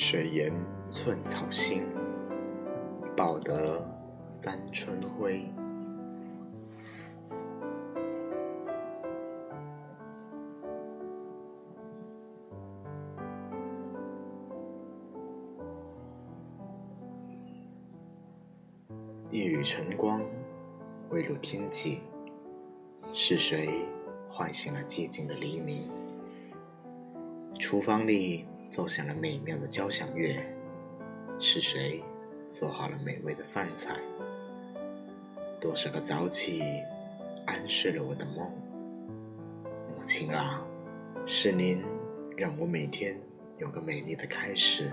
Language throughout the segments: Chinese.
水言寸草心，报得三春晖。一缕晨光，未入天际，是谁唤醒了寂静的黎明？厨房里奏响了美妙的交响乐，是谁做好了美味的饭菜？多少个早起，安睡了我的梦。母亲啊，是您让我每天有个美丽的开始。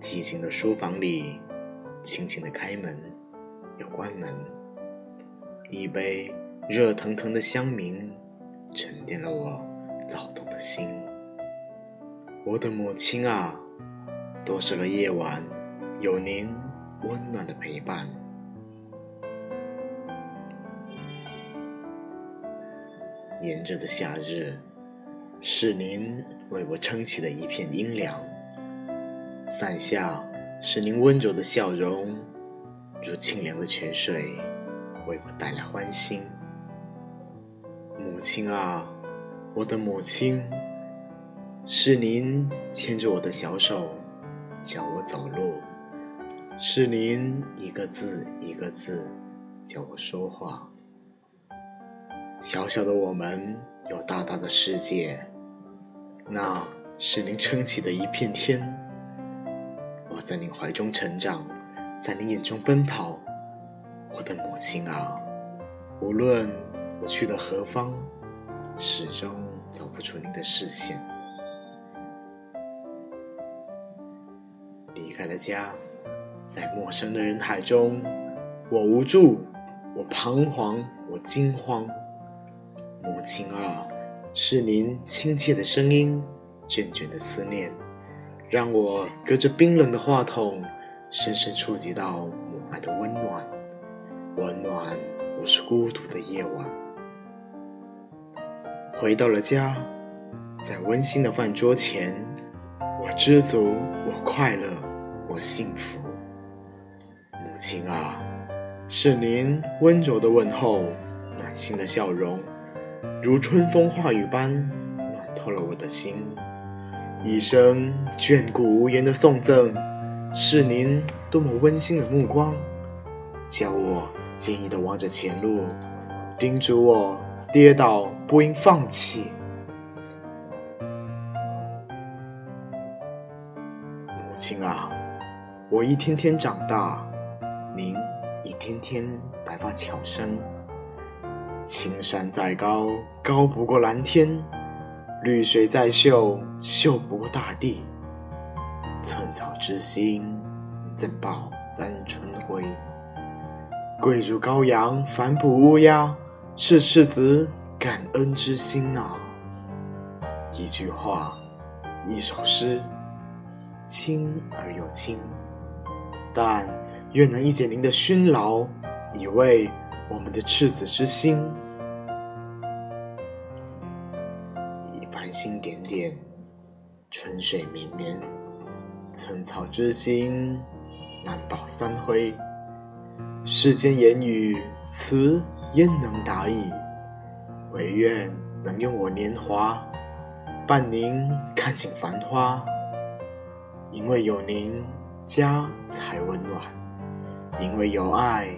寂静的书房里，轻轻的开门，又关门。一杯热腾腾的香茗，沉淀了我躁动的心。我的母亲啊，多少个夜晚，有您温暖的陪伴。炎热的夏日，是您为我撑起的一片阴凉。伞下是您温柔的笑容，如清凉的泉水，为我带来欢欣。母亲啊，我的母亲，是您牵着我的小手，教我走路；是您一个字一个字教我说话。小小的我们有大大的世界，那是您撑起的一片天。我在您怀中成长，在您眼中奔跑，我的母亲啊！无论去了何方，始终走不出您的视线。离开了家，在陌生的人海中，我无助，我彷徨，我惊慌。母亲啊，是您亲切的声音，卷卷的思念。让我隔着冰冷的话筒，深深触及到母爱的温暖，温暖我是孤独的夜晚。回到了家，在温馨的饭桌前，我知足，我快乐，我幸福。母亲啊，是您温柔的问候，暖心的笑容，如春风化雨般暖透了我的心。一生眷顾无言的送赠，是您多么温馨的目光，教我坚毅的望着前路，叮嘱我跌倒不应放弃。母亲啊，我一天天长大，您一天天白发悄生。青山再高，高不过蓝天。绿水再秀，秀不过大地。寸草之心，怎报三春晖？贵如羔羊，反哺乌鸦，是赤子感恩之心呐。一句话，一首诗，轻而又轻，但愿能一解您的熏劳，以慰我们的赤子之心。繁星点点，春水绵绵，寸草之心，难保三辉。世间言语词焉能达矣？唯愿能用我年华，伴您看尽繁花。因为有您，家才温暖；因为有爱，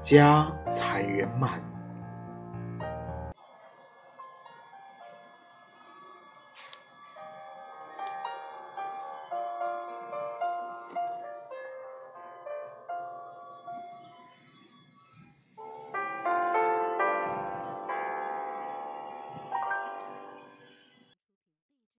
家才圆满。